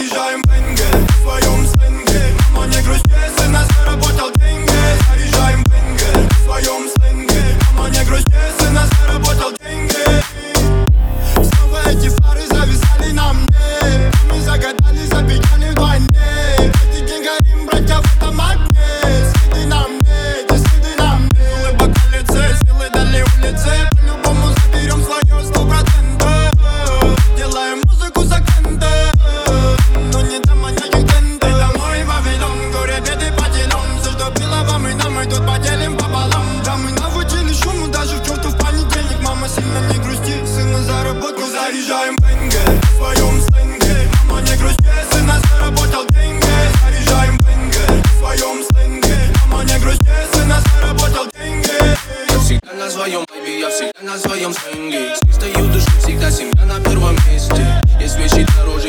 I'm. сленге В своем сленге. Мама не грусти, сына заработал деньги. Заряжаем бенге В своем сленге. Мама не грусти, сына заработал деньги. Я всегда на своем, baby, я всегда на своем сленге. С чистой душой всегда семья на первом месте. Есть вещи дороже